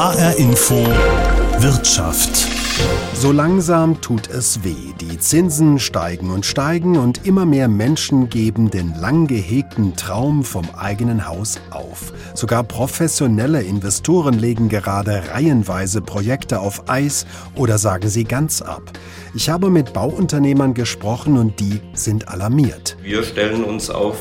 HR Info Wirtschaft. So langsam tut es weh. Die Zinsen steigen und steigen und immer mehr Menschen geben den lang gehegten Traum vom eigenen Haus auf. Sogar professionelle Investoren legen gerade reihenweise Projekte auf Eis oder sagen sie ganz ab. Ich habe mit Bauunternehmern gesprochen und die sind alarmiert. Wir stellen uns auf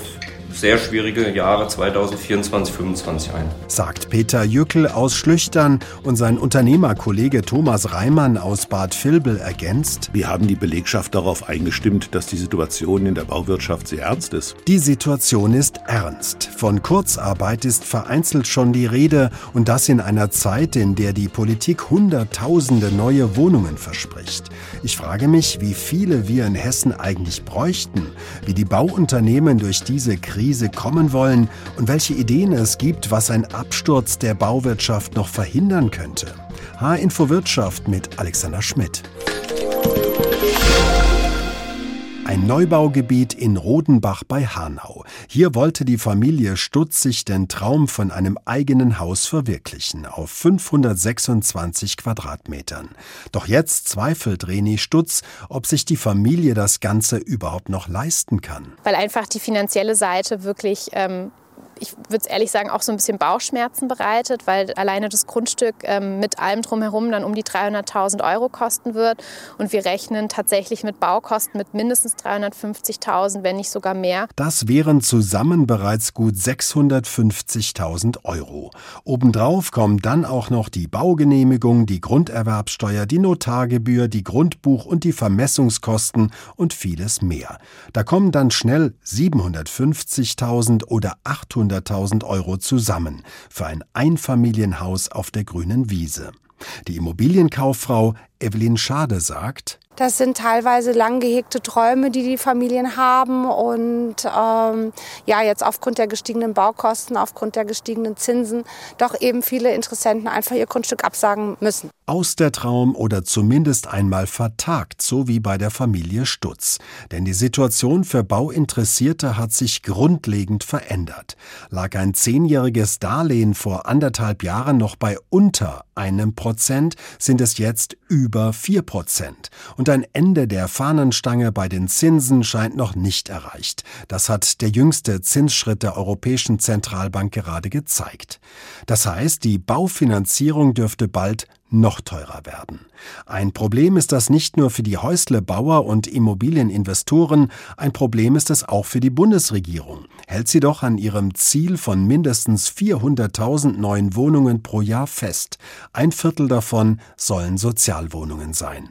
sehr schwierige Jahre 2024, 2025 ein. Sagt Peter Jückel aus Schlüchtern und sein Unternehmerkollege Thomas Reimann aus Bad Vilbel ergänzt. Wir haben die Belegschaft darauf eingestimmt, dass die Situation in der Bauwirtschaft sehr ernst ist. Die Situation ist ernst. Von Kurzarbeit ist vereinzelt schon die Rede und das in einer Zeit, in der die Politik Hunderttausende neue Wohnungen verspricht. Ich frage mich, wie viele wir in Hessen eigentlich bräuchten, wie die Bauunternehmen durch diese Krise Krise kommen wollen und welche Ideen es gibt, was ein Absturz der Bauwirtschaft noch verhindern könnte. H-Info Wirtschaft mit Alexander Schmidt. Ein Neubaugebiet in Rodenbach bei Hanau. Hier wollte die Familie Stutz sich den Traum von einem eigenen Haus verwirklichen, auf 526 Quadratmetern. Doch jetzt zweifelt Reni Stutz, ob sich die Familie das Ganze überhaupt noch leisten kann. Weil einfach die finanzielle Seite wirklich ähm, ich würde es ehrlich sagen, auch so ein bisschen Bauchschmerzen bereitet, weil alleine das Grundstück ähm, mit allem drumherum dann um die 300.000 Euro kosten wird. Und wir rechnen tatsächlich mit Baukosten mit mindestens 350.000, wenn nicht sogar mehr. Das wären zusammen bereits gut 650.000 Euro. Obendrauf kommen dann auch noch die Baugenehmigung, die Grunderwerbsteuer, die Notargebühr, die Grundbuch- und die Vermessungskosten und vieles mehr. Da kommen dann schnell 750.000 oder 800 100.000 Euro zusammen für ein Einfamilienhaus auf der grünen Wiese. Die Immobilienkauffrau Evelyn Schade sagt, das sind teilweise lang gehegte Träume, die die Familien haben. Und ähm, ja, jetzt aufgrund der gestiegenen Baukosten, aufgrund der gestiegenen Zinsen, doch eben viele Interessenten einfach ihr Grundstück absagen müssen. Aus der Traum oder zumindest einmal vertagt, so wie bei der Familie Stutz. Denn die Situation für Bauinteressierte hat sich grundlegend verändert. Lag ein zehnjähriges Darlehen vor anderthalb Jahren noch bei unter einem Prozent, sind es jetzt über vier Prozent. Und ein Ende der Fahnenstange bei den Zinsen scheint noch nicht erreicht. Das hat der jüngste Zinsschritt der Europäischen Zentralbank gerade gezeigt. Das heißt, die Baufinanzierung dürfte bald noch teurer werden. Ein Problem ist das nicht nur für die Häuslebauer und Immobilieninvestoren, ein Problem ist es auch für die Bundesregierung. Hält sie doch an ihrem Ziel von mindestens 400.000 neuen Wohnungen pro Jahr fest. Ein Viertel davon sollen Sozialwohnungen sein.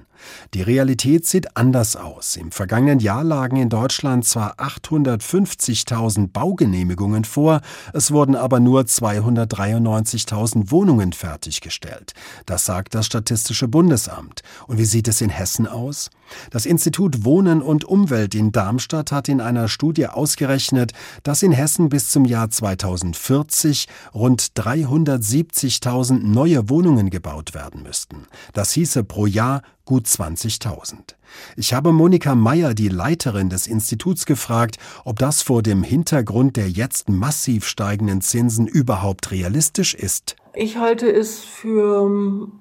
Die Realität sieht anders aus. Im vergangenen Jahr lagen in Deutschland zwar 850.000 Baugenehmigungen vor, es wurden aber nur 293.000 Wohnungen fertiggestellt. Das sagt das Statistische Bundesamt. Und wie sieht es in Hessen aus? Das Institut Wohnen und Umwelt in Darmstadt hat in einer Studie ausgerechnet, dass in Hessen bis zum Jahr 2040 rund 370.000 neue Wohnungen gebaut werden müssten. Das hieße pro Jahr gut 20.000. Ich habe Monika Meyer, die Leiterin des Instituts, gefragt, ob das vor dem Hintergrund der jetzt massiv steigenden Zinsen überhaupt realistisch ist. Ich halte es für ähm,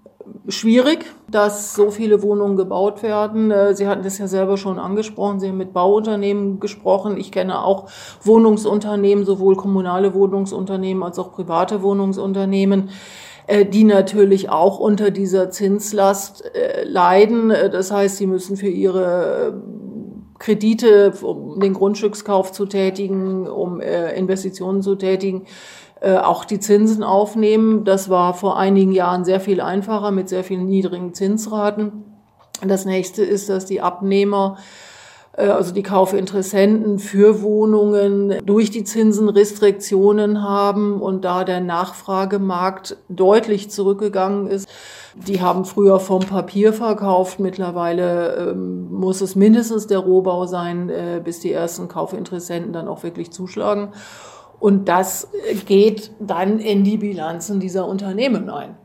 schwierig, dass so viele Wohnungen gebaut werden. Äh, Sie hatten das ja selber schon angesprochen. Sie haben mit Bauunternehmen gesprochen. Ich kenne auch Wohnungsunternehmen, sowohl kommunale Wohnungsunternehmen als auch private Wohnungsunternehmen die natürlich auch unter dieser Zinslast äh, leiden. Äh, das heißt, sie müssen für ihre Kredite, um den Grundstückskauf zu tätigen, um Investitionen zu tätigen, auch die Zinsen aufnehmen. Das war vor einigen Jahren sehr viel einfacher mit sehr vielen niedrigen Zinsraten. Das nächste ist, dass die Abnehmer äh, also die Kaufinteressenten für Wohnungen durch die Zinsen Restriktionen haben und da der Nachfragemarkt deutlich zurückgegangen ist. Die haben früher vom Papier verkauft. Mittlerweile ähm, muss es mindestens der Rohbau sein, äh, bis die ersten Kaufinteressenten dann auch wirklich zuschlagen. Und das geht dann in die Bilanzen dieser Unternehmen ein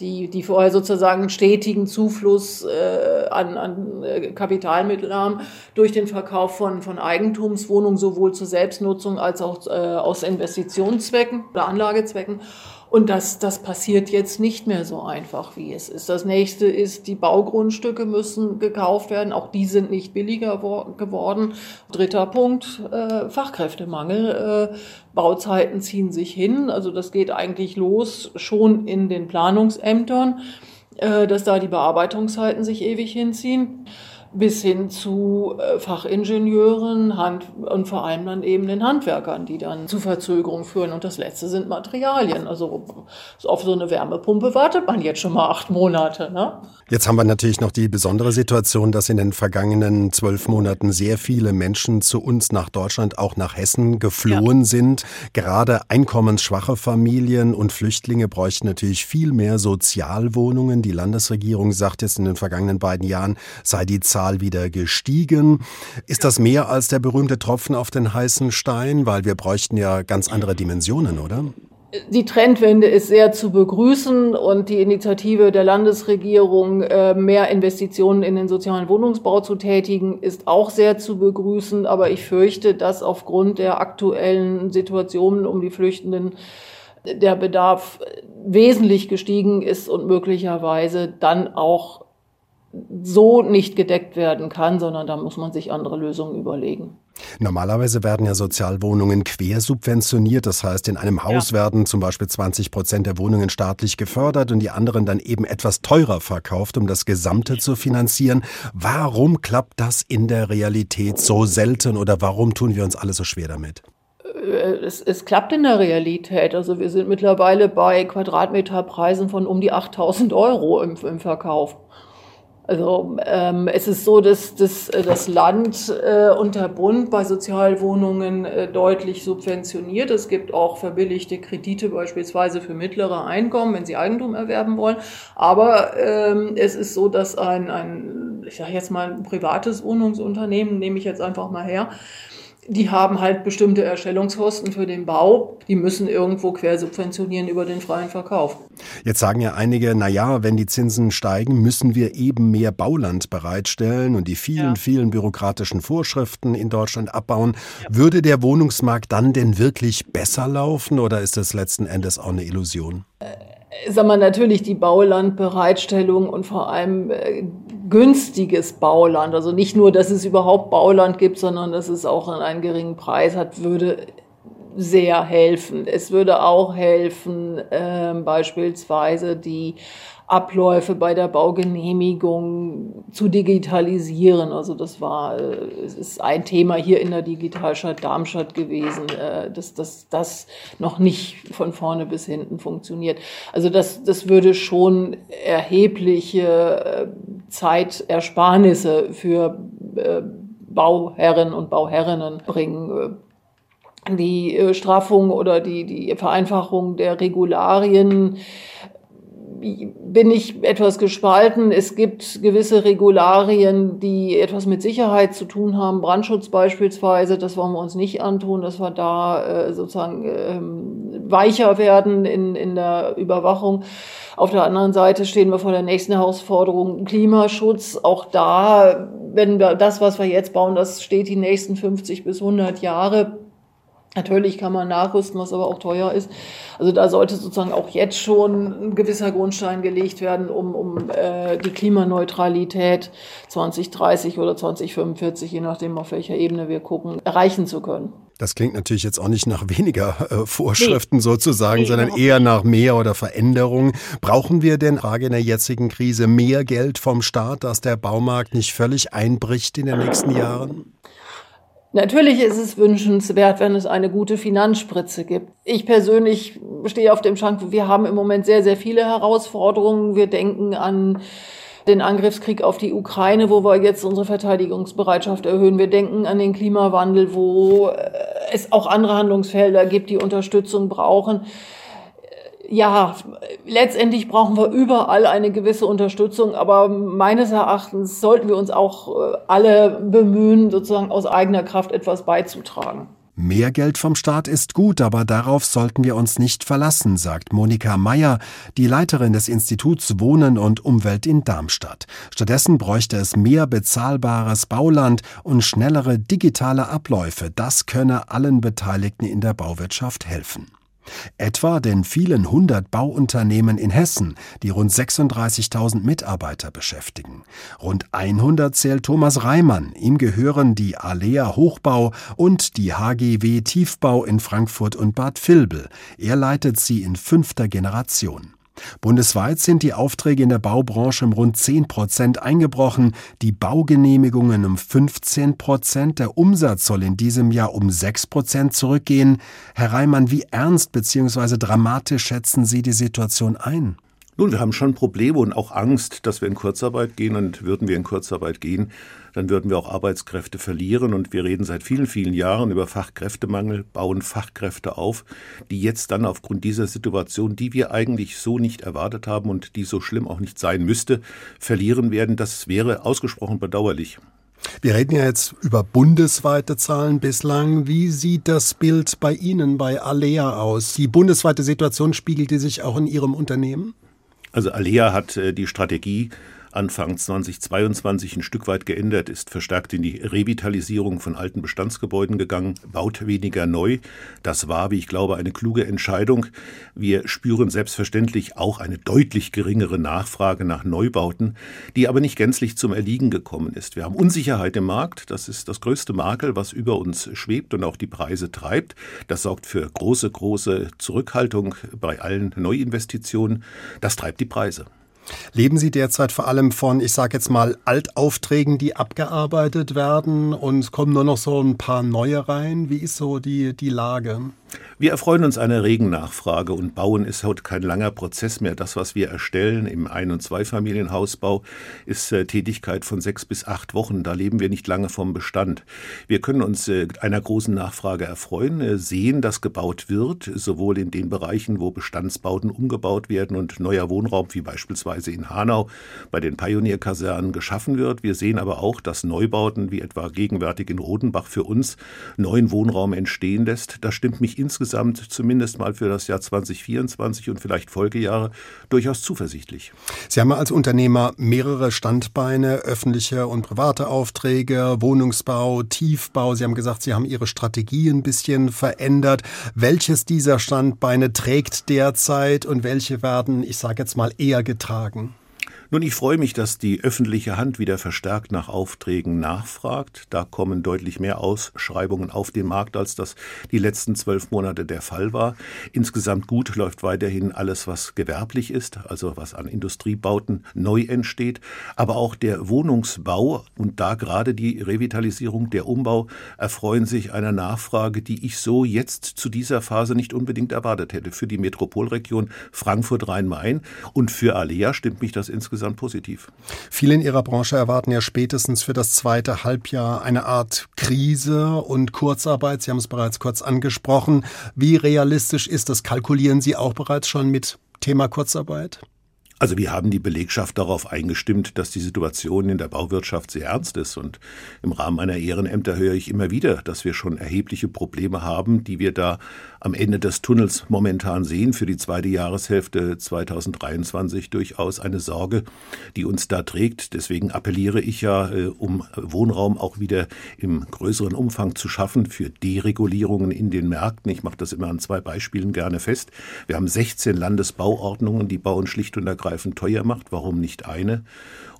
die, die vorher sozusagen einen stetigen Zufluss äh, an, an äh, Kapitalmitteln haben durch den Verkauf von, von Eigentumswohnungen, sowohl zur Selbstnutzung als auch äh, aus Investitionszwecken oder Anlagezwecken. Und das, das passiert jetzt nicht mehr so einfach, wie es ist. Das nächste ist, die Baugrundstücke müssen gekauft werden. Auch die sind nicht billiger geworden. Dritter Punkt, äh, Fachkräftemangel. Äh, Bauzeiten ziehen sich hin. Also das geht eigentlich los schon in den Planungsämtern, äh, dass da die Bearbeitungszeiten sich ewig hinziehen bis hin zu äh, Fachingenieuren Hand und vor allem dann eben den Handwerkern, die dann zu Verzögerungen führen. Und das letzte sind Materialien. Also auf so eine Wärmepumpe wartet man jetzt schon mal acht Monate. Ne? Jetzt haben wir natürlich noch die besondere Situation, dass in den vergangenen zwölf Monaten sehr viele Menschen zu uns nach Deutschland, auch nach Hessen geflohen ja. sind. Gerade einkommensschwache Familien und Flüchtlinge bräuchten natürlich viel mehr Sozialwohnungen. Die Landesregierung sagt jetzt in den vergangenen beiden Jahren sei die Zahl Zahl wieder gestiegen. Ist das mehr als der berühmte Tropfen auf den heißen Stein? Weil wir bräuchten ja ganz andere Dimensionen, oder? Die Trendwende ist sehr zu begrüßen und die Initiative der Landesregierung, äh, mehr Investitionen in den sozialen Wohnungsbau zu tätigen, ist auch sehr zu begrüßen. Aber ich fürchte, dass aufgrund der aktuellen Situationen um die Flüchtenden der Bedarf wesentlich gestiegen ist und möglicherweise dann auch so nicht gedeckt werden kann, sondern da muss man sich andere Lösungen überlegen. Normalerweise werden ja Sozialwohnungen quersubventioniert. Das heißt, in einem Haus ja. werden zum Beispiel 20 Prozent der Wohnungen staatlich gefördert und die anderen dann eben etwas teurer verkauft, um das Gesamte zu finanzieren. Warum klappt das in der Realität so selten oder warum tun wir uns alle so schwer damit? Äh, es, es, klappt in der Realität. Also wir sind mittlerweile bei Quadratmeterpreisen von um die 8000 Euro im, im Verkauf. Also ähm, es ist so, dass, dass äh, das Land äh, und der Bund bei Sozialwohnungen äh, deutlich subventioniert. Es gibt auch verbilligte Kredite beispielsweise für mittlere Einkommen, wenn sie Eigentum erwerben wollen. Aber ähm, es ist so, dass ein, ein ich sage jetzt mal ein privates Wohnungsunternehmen, nehme ich jetzt einfach mal her, die haben halt bestimmte Erstellungskosten für den Bau. Die müssen irgendwo quersubventionieren über den freien Verkauf. Jetzt sagen ja einige, na ja, wenn die Zinsen steigen, müssen wir eben mehr Bauland bereitstellen und die vielen, ja. vielen bürokratischen Vorschriften in Deutschland abbauen. Ja. Würde der Wohnungsmarkt dann denn wirklich besser laufen oder ist das letzten Endes auch eine Illusion? Äh, sag mal, natürlich die Baulandbereitstellung und vor allem äh, günstiges Bauland, also nicht nur, dass es überhaupt Bauland gibt, sondern dass es auch einen geringen Preis hat, würde sehr helfen. Es würde auch helfen, äh, beispielsweise die Abläufe bei der Baugenehmigung zu digitalisieren. Also das war, äh, es ist ein Thema hier in der Digitalstadt Darmstadt gewesen, äh, dass das noch nicht von vorne bis hinten funktioniert. Also das, das würde schon erhebliche äh, Zeitersparnisse für Bauherren und Bauherrinnen bringen die Straffung oder die, die Vereinfachung der Regularien bin ich etwas gespalten. Es gibt gewisse Regularien, die etwas mit Sicherheit zu tun haben. Brandschutz beispielsweise, das wollen wir uns nicht antun, dass wir da äh, sozusagen ähm, weicher werden in, in der Überwachung. Auf der anderen Seite stehen wir vor der nächsten Herausforderung Klimaschutz. Auch da, wenn wir das, was wir jetzt bauen, das steht die nächsten 50 bis 100 Jahre Natürlich kann man nachrüsten, was aber auch teuer ist. Also da sollte sozusagen auch jetzt schon ein gewisser Grundstein gelegt werden, um, um äh, die Klimaneutralität 2030 oder 2045, je nachdem auf welcher Ebene wir gucken, erreichen zu können. Das klingt natürlich jetzt auch nicht nach weniger äh, Vorschriften nee. sozusagen, nee, sondern eher nach mehr oder Veränderungen. Brauchen wir denn, Frage in der jetzigen Krise, mehr Geld vom Staat, dass der Baumarkt nicht völlig einbricht in den nächsten Jahren? Natürlich ist es wünschenswert, wenn es eine gute Finanzspritze gibt. Ich persönlich stehe auf dem Schrank. Wir haben im Moment sehr, sehr viele Herausforderungen. Wir denken an den Angriffskrieg auf die Ukraine, wo wir jetzt unsere Verteidigungsbereitschaft erhöhen. Wir denken an den Klimawandel, wo es auch andere Handlungsfelder gibt, die Unterstützung brauchen ja, letztendlich brauchen wir überall eine gewisse Unterstützung, aber meines Erachtens sollten wir uns auch äh, alle bemühen, sozusagen aus eigener Kraft etwas beizutragen. Mehr Geld vom Staat ist gut, aber darauf sollten wir uns nicht verlassen, sagt Monika Meyer, die Leiterin des Instituts Wohnen und Umwelt in Darmstadt. Stattdessen bräuchte es mehr bezahlbares Bauland und schnellere digitale Abläufe. Das könne allen Beteiligten in der Bauwirtschaft helfen. Etwa den vielen hundert Bauunternehmen in Hessen, die rund 36.000 Mitarbeiter beschäftigen. Rund 100 zählt Thomas Reimann. Ihm gehören die Alea Hochbau und die HGW Tiefbau in Frankfurt und Bad Vilbel. Er leitet sie in fünfter Generation. Bundesweit sind die Aufträge in der Baubranche um rund 10 Prozent eingebrochen, die Baugenehmigungen um 15 Prozent, der Umsatz soll in diesem Jahr um 6 Prozent zurückgehen. Herr Reimann, wie ernst bzw. dramatisch schätzen Sie die Situation ein? Nun, wir haben schon Probleme und auch Angst, dass wir in Kurzarbeit gehen. Und würden wir in Kurzarbeit gehen, dann würden wir auch Arbeitskräfte verlieren. Und wir reden seit vielen, vielen Jahren über Fachkräftemangel, bauen Fachkräfte auf, die jetzt dann aufgrund dieser Situation, die wir eigentlich so nicht erwartet haben und die so schlimm auch nicht sein müsste, verlieren werden. Das wäre ausgesprochen bedauerlich. Wir reden ja jetzt über bundesweite Zahlen bislang. Wie sieht das Bild bei Ihnen, bei Alea aus? Die bundesweite Situation spiegelt die sich auch in Ihrem Unternehmen? Also Alea hat äh, die Strategie Anfang 2022 ein Stück weit geändert, ist verstärkt in die Revitalisierung von alten Bestandsgebäuden gegangen, baut weniger neu. Das war, wie ich glaube, eine kluge Entscheidung. Wir spüren selbstverständlich auch eine deutlich geringere Nachfrage nach Neubauten, die aber nicht gänzlich zum Erliegen gekommen ist. Wir haben Unsicherheit im Markt. Das ist das größte Makel, was über uns schwebt und auch die Preise treibt. Das sorgt für große, große Zurückhaltung bei allen Neuinvestitionen. Das treibt die Preise. Leben Sie derzeit vor allem von, ich sage jetzt mal, Altaufträgen, die abgearbeitet werden und kommen nur noch so ein paar neue rein? Wie ist so die, die Lage? Wir erfreuen uns einer regen Nachfrage und Bauen ist heute kein langer Prozess mehr. Das, was wir erstellen im Ein- und Zweifamilienhausbau, ist äh, Tätigkeit von sechs bis acht Wochen. Da leben wir nicht lange vom Bestand. Wir können uns äh, einer großen Nachfrage erfreuen, äh, sehen, dass gebaut wird, sowohl in den Bereichen, wo Bestandsbauten umgebaut werden und neuer Wohnraum, wie beispielsweise in Hanau bei den Pionierkasernen geschaffen wird. Wir sehen aber auch, dass Neubauten, wie etwa gegenwärtig in Rodenbach für uns, neuen Wohnraum entstehen lässt. Das stimmt mich insgesamt zumindest mal für das Jahr 2024 und vielleicht Folgejahre durchaus zuversichtlich. Sie haben als Unternehmer mehrere Standbeine, öffentliche und private Aufträge, Wohnungsbau, Tiefbau. Sie haben gesagt, Sie haben Ihre Strategie ein bisschen verändert. Welches dieser Standbeine trägt derzeit und welche werden, ich sage jetzt mal, eher getragen? Nun, ich freue mich, dass die öffentliche Hand wieder verstärkt nach Aufträgen nachfragt. Da kommen deutlich mehr Ausschreibungen auf den Markt, als das die letzten zwölf Monate der Fall war. Insgesamt gut läuft weiterhin alles, was gewerblich ist, also was an Industriebauten neu entsteht. Aber auch der Wohnungsbau und da gerade die Revitalisierung, der Umbau erfreuen sich einer Nachfrage, die ich so jetzt zu dieser Phase nicht unbedingt erwartet hätte. Für die Metropolregion Frankfurt-Rhein-Main und für Alea stimmt mich das insgesamt insgesamt positiv. Viele in Ihrer Branche erwarten ja spätestens für das zweite Halbjahr eine Art Krise und Kurzarbeit. Sie haben es bereits kurz angesprochen. Wie realistisch ist das? Kalkulieren Sie auch bereits schon mit Thema Kurzarbeit? Also wir haben die Belegschaft darauf eingestimmt, dass die Situation in der Bauwirtschaft sehr ernst ist. Und im Rahmen meiner Ehrenämter höre ich immer wieder, dass wir schon erhebliche Probleme haben, die wir da am Ende des Tunnels momentan sehen. Für die zweite Jahreshälfte 2023 durchaus eine Sorge, die uns da trägt. Deswegen appelliere ich ja, äh, um Wohnraum auch wieder im größeren Umfang zu schaffen für Deregulierungen in den Märkten. Ich mache das immer an zwei Beispielen gerne fest. Wir haben 16 Landesbauordnungen, die bauen schlicht und ergreifend ergreifend teuer macht. Warum nicht eine?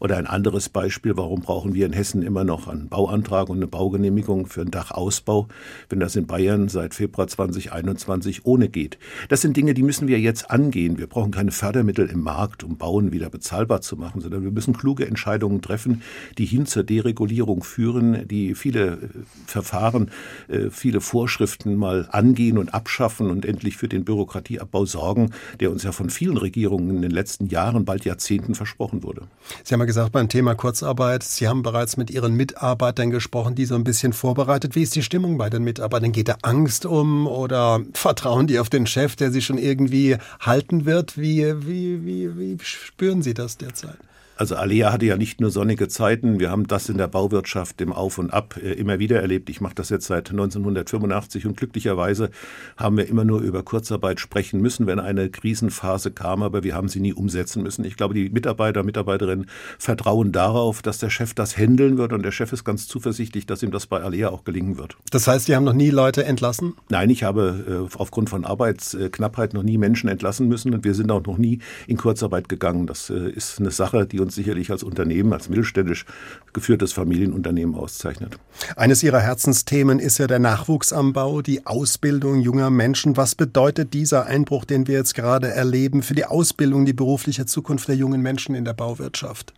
Oder ein anderes Beispiel, warum brauchen wir in Hessen immer noch einen Bauantrag und eine Baugenehmigung für einen Dachausbau, wenn das in Bayern seit Februar 2021 ohne geht? Das sind Dinge, die müssen wir jetzt angehen. Wir brauchen keine Fördermittel im Markt, um Bauen wieder bezahlbar zu machen, sondern wir müssen kluge Entscheidungen treffen, die hin zur Deregulierung führen, die viele äh, Verfahren, äh, viele Vorschriften mal angehen und abschaffen und endlich für den Bürokratieabbau sorgen, der uns ja von vielen Regierungen in den letzten Jahren, bald Jahrzehnten versprochen wurde. Sie haben ja gesagt beim Thema Kurzarbeit, Sie haben bereits mit Ihren Mitarbeitern gesprochen, die so ein bisschen vorbereitet. Wie ist die Stimmung bei den Mitarbeitern? Geht da Angst um oder vertrauen die auf den Chef, der sie schon irgendwie halten wird? Wie, wie, wie, wie spüren Sie das derzeit? Also Alea hatte ja nicht nur sonnige Zeiten, wir haben das in der Bauwirtschaft im Auf und Ab äh, immer wieder erlebt. Ich mache das jetzt seit 1985 und glücklicherweise haben wir immer nur über Kurzarbeit sprechen müssen, wenn eine Krisenphase kam, aber wir haben sie nie umsetzen müssen. Ich glaube, die Mitarbeiter, Mitarbeiterinnen vertrauen darauf, dass der Chef das handeln wird und der Chef ist ganz zuversichtlich, dass ihm das bei Alea auch gelingen wird. Das heißt, Sie haben noch nie Leute entlassen? Nein, ich habe äh, aufgrund von Arbeitsknappheit noch nie Menschen entlassen müssen und wir sind auch noch nie in Kurzarbeit gegangen. Das äh, ist eine Sache, die uns uns sicherlich als Unternehmen, als mittelständisch geführtes Familienunternehmen auszeichnet. Eines Ihrer Herzensthemen ist ja der Nachwuchs am Bau, die Ausbildung junger Menschen. Was bedeutet dieser Einbruch, den wir jetzt gerade erleben, für die Ausbildung, die berufliche Zukunft der jungen Menschen in der Bauwirtschaft?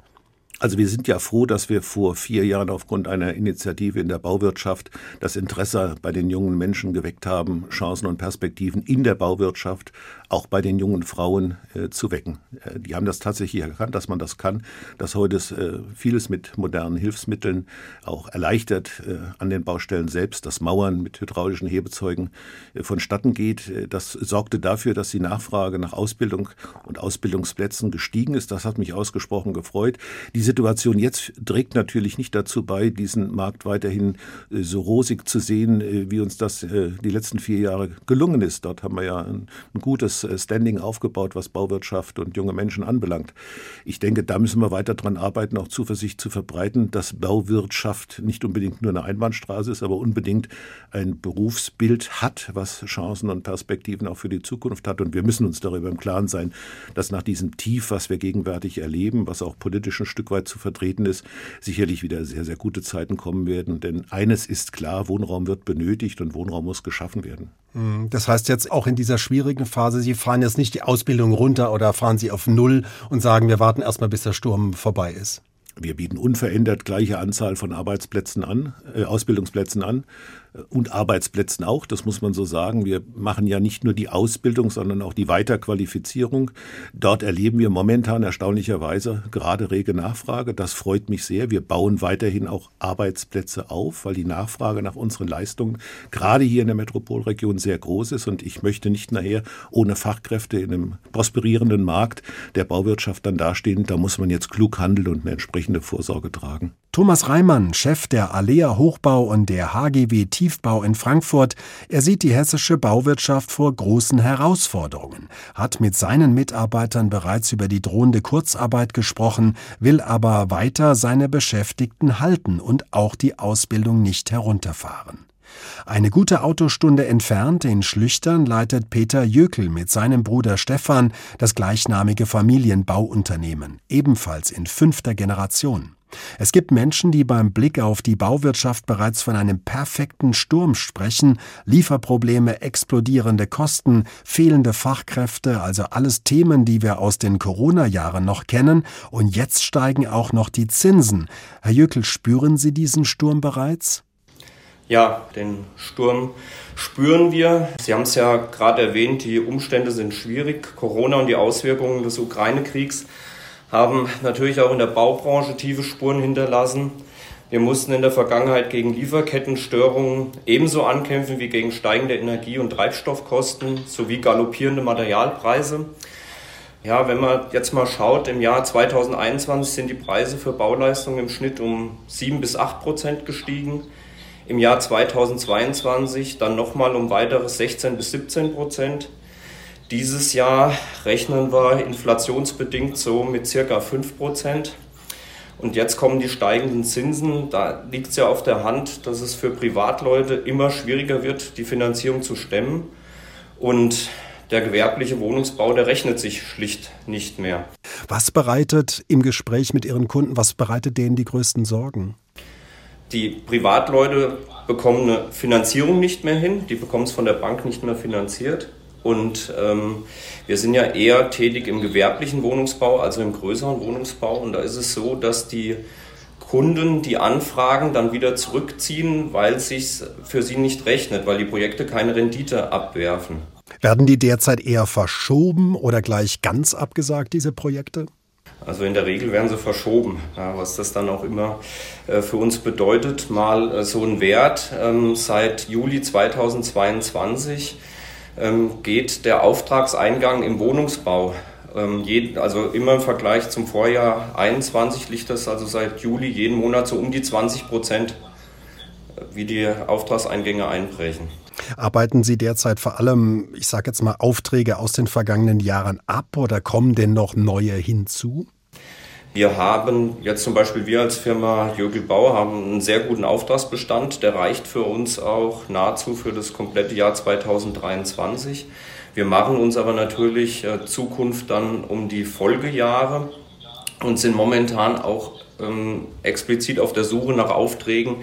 Also wir sind ja froh, dass wir vor vier Jahren aufgrund einer Initiative in der Bauwirtschaft das Interesse bei den jungen Menschen geweckt haben, Chancen und Perspektiven in der Bauwirtschaft auch bei den jungen Frauen äh, zu wecken. Äh, die haben das tatsächlich erkannt, dass man das kann, dass heute äh, vieles mit modernen Hilfsmitteln auch erleichtert äh, an den Baustellen selbst, das Mauern mit hydraulischen Hebezeugen äh, vonstatten geht. Äh, das sorgte dafür, dass die Nachfrage nach Ausbildung und Ausbildungsplätzen gestiegen ist. Das hat mich ausgesprochen gefreut. Die Situation jetzt trägt natürlich nicht dazu bei, diesen Markt weiterhin so rosig zu sehen, wie uns das die letzten vier Jahre gelungen ist. Dort haben wir ja ein, ein gutes äh, Standing aufgebaut, was Bauwirtschaft und junge Menschen anbelangt. Ich denke, da müssen wir weiter dran arbeiten, auch Zuversicht zu verbreiten, dass Bauwirtschaft nicht unbedingt nur eine Einbahnstraße ist, aber unbedingt ein Berufsbild hat, was Chancen und Perspektiven auch für die Zukunft hat. Und wir müssen uns darüber im Klaren sein, dass nach diesem Tief, was wir gegenwärtig erleben, was auch politisch ein Stück weit zu vertreten ist, sicherlich wieder sehr, sehr gute Zeiten kommen werden. Denn eines ist klar, Wohnraum wird benötigt und Wohnraum muss geschaffen werden. Hm, das heißt jetzt auch in dieser schwierigen Phase, Sie fahren jetzt nicht die Ausbildung runter oder fahren Sie auf Null und sagen, wir warten erstmal, bis der Sturm vorbei ist. Wir bieten unverändert gleiche Anzahl von Arbeitsplätzen an, äh, Ausbildungsplätzen an und Arbeitsplätzen auch, das muss man so sagen. Wir machen ja nicht nur die Ausbildung, sondern auch die Weiterqualifizierung. Dort erleben wir momentan erstaunlicherweise gerade rege Nachfrage. Das freut mich sehr. Wir bauen weiterhin auch Arbeitsplätze auf, weil die Nachfrage nach unseren Leistungen gerade hier in der Metropolregion sehr groß ist. Und ich möchte nicht nachher ohne Fachkräfte in einem prosperierenden Markt der Bauwirtschaft dann dastehen. Da muss man jetzt klug handeln und eine entsprechende Vorsorge tragen. Thomas Reimann, Chef der Alea Hochbau und der HGW Tiefbau in Frankfurt, er sieht die hessische Bauwirtschaft vor großen Herausforderungen, hat mit seinen Mitarbeitern bereits über die drohende Kurzarbeit gesprochen, will aber weiter seine Beschäftigten halten und auch die Ausbildung nicht herunterfahren. Eine gute Autostunde entfernt in Schlüchtern leitet Peter Jökel mit seinem Bruder Stefan das gleichnamige Familienbauunternehmen, ebenfalls in fünfter Generation. Es gibt Menschen, die beim Blick auf die Bauwirtschaft bereits von einem perfekten Sturm sprechen, Lieferprobleme, explodierende Kosten, fehlende Fachkräfte, also alles Themen, die wir aus den Corona-Jahren noch kennen, und jetzt steigen auch noch die Zinsen. Herr Jökel, spüren Sie diesen Sturm bereits? Ja, den Sturm spüren wir. Sie haben es ja gerade erwähnt, die Umstände sind schwierig. Corona und die Auswirkungen des Ukraine-Kriegs haben natürlich auch in der Baubranche tiefe Spuren hinterlassen. Wir mussten in der Vergangenheit gegen Lieferkettenstörungen ebenso ankämpfen wie gegen steigende Energie- und Treibstoffkosten sowie galoppierende Materialpreise. Ja, wenn man jetzt mal schaut, im Jahr 2021 sind die Preise für Bauleistungen im Schnitt um 7 bis 8 Prozent gestiegen. Im Jahr 2022 dann nochmal um weitere 16 bis 17 Prozent. Dieses Jahr rechnen wir inflationsbedingt so mit circa 5 Prozent. Und jetzt kommen die steigenden Zinsen. Da liegt es ja auf der Hand, dass es für Privatleute immer schwieriger wird, die Finanzierung zu stemmen. Und der gewerbliche Wohnungsbau, der rechnet sich schlicht nicht mehr. Was bereitet im Gespräch mit Ihren Kunden, was bereitet denen die größten Sorgen? Die Privatleute bekommen eine Finanzierung nicht mehr hin, die bekommen es von der Bank nicht mehr finanziert. Und ähm, wir sind ja eher tätig im gewerblichen Wohnungsbau, also im größeren Wohnungsbau. Und da ist es so, dass die Kunden die Anfragen dann wieder zurückziehen, weil es sich für sie nicht rechnet, weil die Projekte keine Rendite abwerfen. Werden die derzeit eher verschoben oder gleich ganz abgesagt, diese Projekte? Also in der Regel werden sie verschoben, ja, was das dann auch immer äh, für uns bedeutet. Mal äh, so ein Wert ähm, seit Juli 2022 ähm, geht der Auftragseingang im Wohnungsbau Ähm, jeden, also immer im Vergleich zum Vorjahr 21 liegt das also seit Juli jeden Monat so um die 20 Prozent, wie die Auftragseingänge einbrechen. Arbeiten Sie derzeit vor allem, ich sage jetzt mal, Aufträge aus den vergangenen Jahren ab oder kommen denn noch neue hinzu? Wir haben jetzt zum Beispiel, wir als Firma Jögel Bau haben einen sehr guten Auftragsbestand. Der reicht für uns auch nahezu für das komplette Jahr 2023. Wir machen uns aber natürlich äh, Zukunft dann um die Folgejahre und sind momentan auch ähm, explizit auf der Suche nach Aufträgen,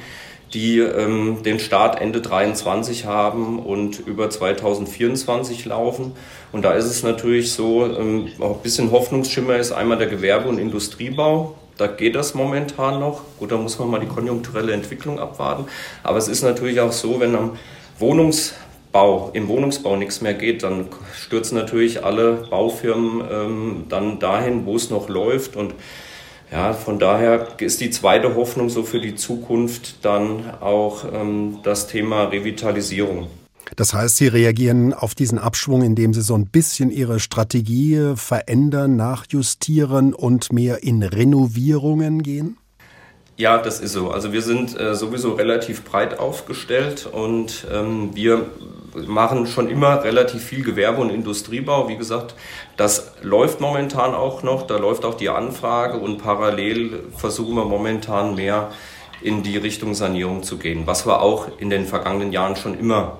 die ähm, den Start Ende 23 haben und über 2024 laufen. Und da ist es natürlich so, ähm, auch ein bisschen Hoffnungsschimmer ist einmal der Gewerbe- und Industriebau. Da geht das momentan noch. Gut, da muss man mal die konjunkturelle Entwicklung abwarten. Aber es ist natürlich auch so, wenn am Wohnungsbau, im Wohnungsbau nichts mehr geht, dann stürzen natürlich alle Baufirmen ähm, dann dahin, wo es noch läuft. Und ja, von daher ist die zweite Hoffnung so für die Zukunft dann auch ähm, das Thema Revitalisierung. Das heißt, Sie reagieren auf diesen Abschwung, indem Sie so ein bisschen Ihre Strategie verändern, nachjustieren und mehr in Renovierungen gehen? Ja, das ist so. Also wir sind äh, sowieso relativ breit aufgestellt und ähm, wir machen schon immer relativ viel Gewerbe- und Industriebau. Wie gesagt, das läuft momentan auch noch. Da läuft auch die Anfrage und parallel versuchen wir momentan mehr in die Richtung Sanierung zu gehen, was wir auch in den vergangenen Jahren schon immer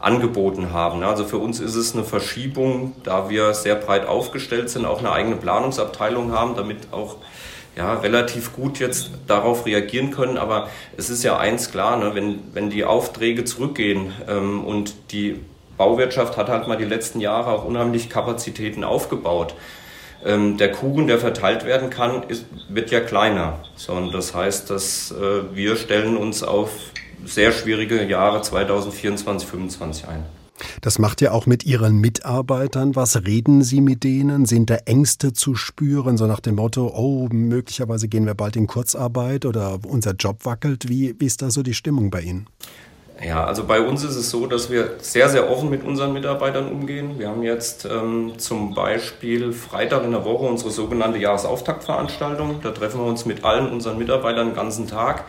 angeboten haben. Also für uns ist es eine Verschiebung, da wir sehr breit aufgestellt sind, auch eine eigene Planungsabteilung haben, damit auch ja, relativ gut jetzt darauf reagieren können. Aber es ist ja eins klar, ne, wenn, wenn die Aufträge zurückgehen ähm, und die Bauwirtschaft hat halt mal die letzten Jahre auch unheimlich Kapazitäten aufgebaut. Ähm, der Kuchen, der verteilt werden kann, ist, wird ja kleiner. So, und das heißt, dass äh, wir stellen uns auf sehr schwierige Jahre 2024, 2025 ein. Das macht ja auch mit Ihren Mitarbeitern was. Reden Sie mit denen? Sind da Ängste zu spüren, so nach dem Motto, oh, möglicherweise gehen wir bald in Kurzarbeit oder unser Job wackelt? Wie, wie ist da so die Stimmung bei Ihnen? Ja, also bei uns ist es so, dass wir sehr, sehr offen mit unseren Mitarbeitern umgehen. Wir haben jetzt ähm, zum Beispiel Freitag in der Woche unsere sogenannte Jahresauftaktveranstaltung. Da treffen wir uns mit allen unseren Mitarbeitern den ganzen Tag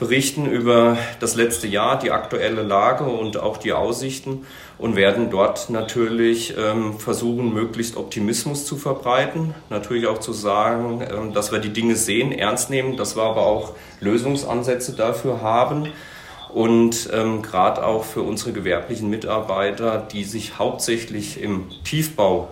berichten über das letzte Jahr, die aktuelle Lage und auch die Aussichten und werden dort natürlich ähm, versuchen, möglichst Optimismus zu verbreiten. Natürlich auch zu sagen, ähm, dass wir die Dinge sehen, ernst nehmen, dass wir aber auch Lösungsansätze dafür haben. Und ähm, gerade auch für unsere gewerblichen Mitarbeiter, die sich hauptsächlich im Tiefbau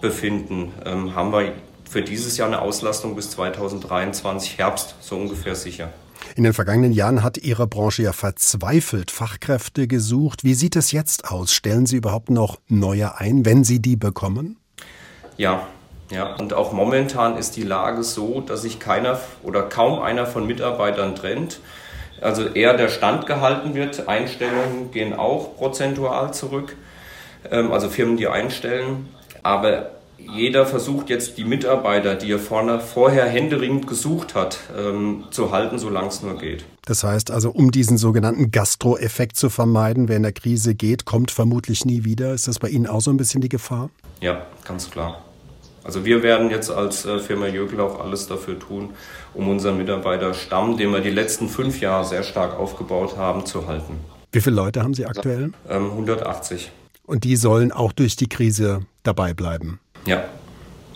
befinden, ähm, haben wir für dieses Jahr eine Auslastung bis 2023 Herbst so ungefähr sicher. In den vergangenen Jahren hat Ihre Branche ja verzweifelt Fachkräfte gesucht. Wie sieht es jetzt aus? Stellen Sie überhaupt noch neue ein, wenn Sie die bekommen? Ja, ja. Und auch momentan ist die Lage so, dass sich keiner oder kaum einer von Mitarbeitern trennt. Also eher der Stand gehalten wird. Einstellungen gehen auch prozentual zurück. Ähm, also Firmen, die einstellen. Aber jeder versucht jetzt die Mitarbeiter, die er vorne, vorher händeringend gesucht hat, ähm, zu halten, solange es nur geht. Das heißt also, um diesen sogenannten Gastro-Effekt zu vermeiden, wer in der Krise geht, kommt vermutlich nie wieder. Ist das bei Ihnen auch so ein bisschen die Gefahr? Ja, ganz klar. Also wir werden jetzt als äh, Firma Jögel auch alles dafür tun, um unseren Mitarbeiterstamm, den wir die letzten fünf Jahre sehr stark aufgebaut haben, zu halten. Wie viele Leute haben Sie aktuell? Ähm, 180. Und die sollen auch durch die Krise dabei bleiben? Ja,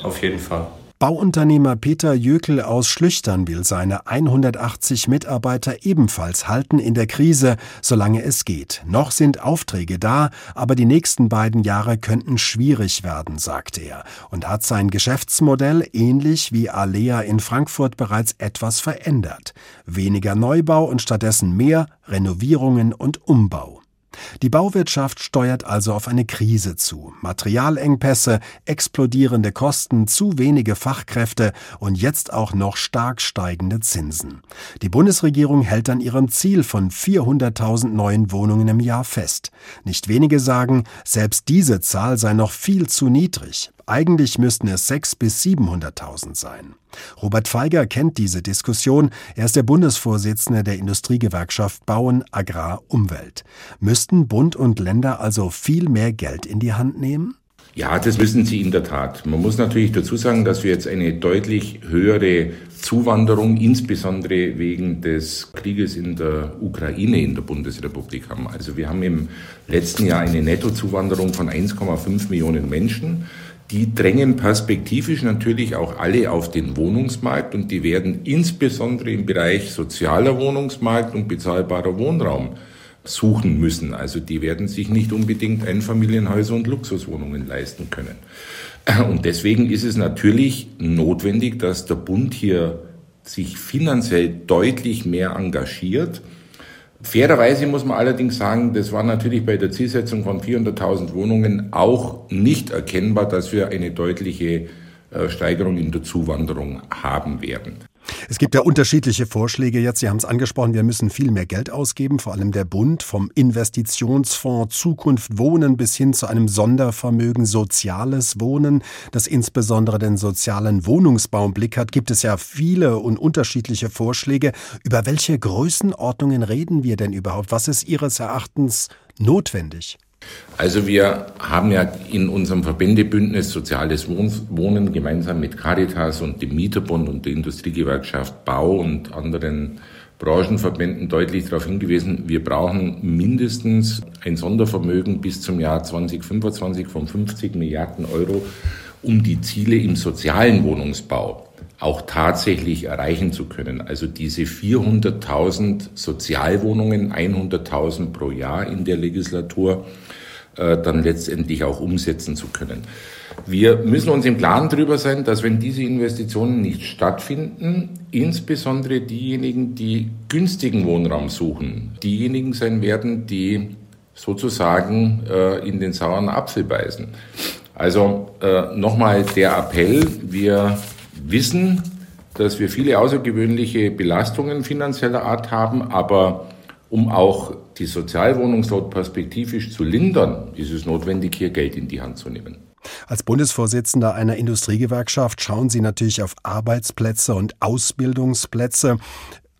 auf jeden Fall. Bauunternehmer Peter Jökel aus Schlüchtern will seine 180 Mitarbeiter ebenfalls halten in der Krise, solange es geht. Noch sind Aufträge da, aber die nächsten beiden Jahre könnten schwierig werden, sagt er, und hat sein Geschäftsmodell ähnlich wie Alea in Frankfurt bereits etwas verändert. Weniger Neubau und stattdessen mehr Renovierungen und Umbau. Die Bauwirtschaft steuert also auf eine Krise zu. Materialengpässe, explodierende Kosten, zu wenige Fachkräfte und jetzt auch noch stark steigende Zinsen. Die Bundesregierung hält an ihrem Ziel von 400.000 neuen Wohnungen im Jahr fest. Nicht wenige sagen, selbst diese Zahl sei noch viel zu niedrig. Eigentlich müssten es 600.000 bis 700.000 sein. Robert Feiger kennt diese Diskussion. Er ist der Bundesvorsitzende der Industriegewerkschaft Bauen, Agrar, Umwelt. Müssten Bund und Länder also viel mehr Geld in die Hand nehmen? Ja, das wissen Sie in der Tat. Man muss natürlich dazu sagen, dass wir jetzt eine deutlich höhere Zuwanderung, insbesondere wegen des Krieges in der Ukraine in der Bundesrepublik haben. Also wir haben im letzten Jahr eine Nettozuwanderung von 1,5 Millionen Menschen. Die drängen perspektivisch natürlich auch alle auf den Wohnungsmarkt und die werden insbesondere im Bereich sozialer Wohnungsmarkt und bezahlbarer Wohnraum suchen müssen. Also die werden sich nicht unbedingt Einfamilienhäuser und Luxuswohnungen leisten können. Und deswegen ist es natürlich notwendig, dass der Bund hier sich finanziell deutlich mehr engagiert. Fairerweise muss man allerdings sagen, das war natürlich bei der Zielsetzung von 400.000 Wohnungen auch nicht erkennbar, dass wir eine deutliche äh, Steigerung in der Zuwanderung haben werden. Es gibt ja unterschiedliche Vorschläge jetzt. Sie haben es angesprochen, wir müssen viel mehr Geld ausgeben, vor allem der Bund, vom Investitionsfonds Zukunft Wohnen bis hin zu einem Sondervermögen Soziales Wohnen, das insbesondere den sozialen Wohnungsbau im Blick hat. Gibt es ja viele und unterschiedliche Vorschläge. Über welche Größenordnungen reden wir denn überhaupt? Was ist Ihres Erachtens notwendig? Also wir haben ja in unserem Verbändebündnis Soziales Wohnen gemeinsam mit Caritas und dem Mieterbund und der Industriegewerkschaft Bau und anderen Branchenverbänden deutlich darauf hingewiesen, wir brauchen mindestens ein Sondervermögen bis zum Jahr 2025 von 50 Milliarden Euro, um die Ziele im sozialen Wohnungsbau auch tatsächlich erreichen zu können. Also diese 400.000 Sozialwohnungen, 100.000 pro Jahr in der Legislatur, äh, dann letztendlich auch umsetzen zu können. Wir müssen uns im Klaren darüber sein, dass wenn diese Investitionen nicht stattfinden, insbesondere diejenigen, die günstigen Wohnraum suchen, diejenigen sein werden, die sozusagen äh, in den sauren Apfel beißen. Also äh, nochmal der Appell, wir wissen, dass wir viele außergewöhnliche Belastungen finanzieller Art haben, aber um auch die Sozialwohnungsnot perspektivisch zu lindern, ist es notwendig, hier Geld in die Hand zu nehmen. Als Bundesvorsitzender einer Industriegewerkschaft schauen Sie natürlich auf Arbeitsplätze und Ausbildungsplätze.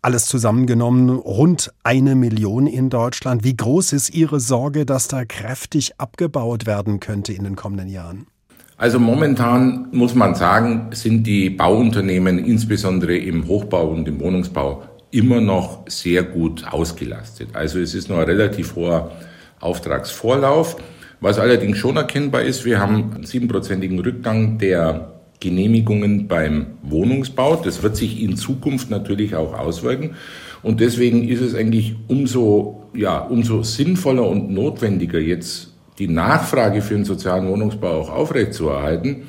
Alles zusammengenommen rund eine Million in Deutschland. Wie groß ist Ihre Sorge, dass da kräftig abgebaut werden könnte in den kommenden Jahren? Also momentan muss man sagen, sind die Bauunternehmen insbesondere im Hochbau und im Wohnungsbau immer noch sehr gut ausgelastet. Also es ist noch ein relativ hoher Auftragsvorlauf. Was allerdings schon erkennbar ist, wir haben einen siebenprozentigen Rückgang der Genehmigungen beim Wohnungsbau. Das wird sich in Zukunft natürlich auch auswirken. Und deswegen ist es eigentlich umso, ja, umso sinnvoller und notwendiger, jetzt die Nachfrage für den sozialen Wohnungsbau auch aufrechtzuerhalten,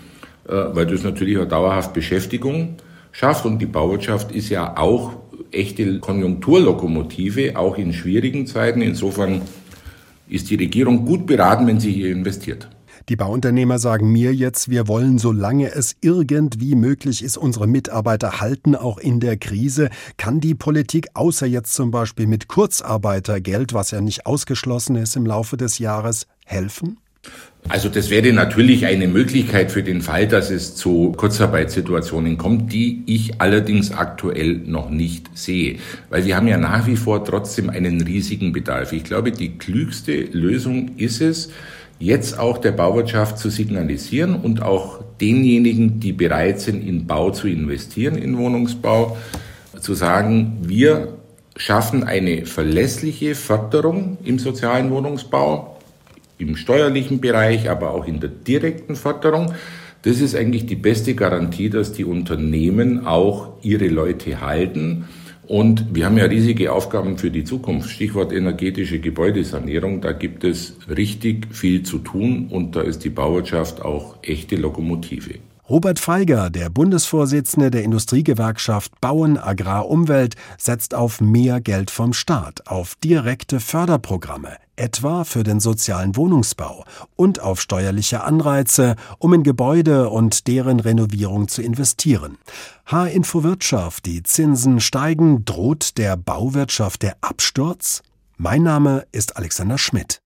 äh, weil das natürlich auch dauerhaft Beschäftigung schafft. Und die Bauwirtschaft ist ja auch echte Konjunkturlokomotive, auch in schwierigen Zeiten. Insofern ist die Regierung gut beraten, wenn sie hier investiert. Die Bauunternehmer sagen mir jetzt, wir wollen, solange es irgendwie möglich ist, unsere Mitarbeiter halten, auch in der Krise. Kann die Politik, außer jetzt zum Beispiel mit Kurzarbeitergeld, was ja nicht ausgeschlossen ist im Laufe des Jahres, helfen? Also das wäre natürlich eine Möglichkeit für den Fall, dass es zu Kurzarbeitssituationen kommt, die ich allerdings aktuell noch nicht sehe. Weil wir haben ja nach wie vor trotzdem einen riesigen Bedarf. Ich glaube, die klügste Lösung ist es, jetzt auch der Bauwirtschaft zu signalisieren und auch denjenigen, die bereit sind, in Bau zu investieren, in Wohnungsbau, zu sagen, wir schaffen eine verlässliche Förderung im sozialen Wohnungsbau im steuerlichen Bereich, aber auch in der direkten Förderung. Das ist eigentlich die beste Garantie, dass die Unternehmen auch ihre Leute halten. Und wir haben ja riesige Aufgaben für die Zukunft. Stichwort energetische Gebäudesanierung. Da gibt es richtig viel zu tun und da ist die Bauwirtschaft auch echte Lokomotive. Robert Feiger, der Bundesvorsitzende der Industriegewerkschaft Bauen, Agrar, Umwelt, setzt auf mehr Geld vom Staat, auf direkte Förderprogramme, etwa für den sozialen Wohnungsbau und auf steuerliche Anreize, um in Gebäude und deren Renovierung zu investieren. H-Info Wirtschaft, die Zinsen steigen, droht der Bauwirtschaft der Absturz? Mein Name ist Alexander Schmidt.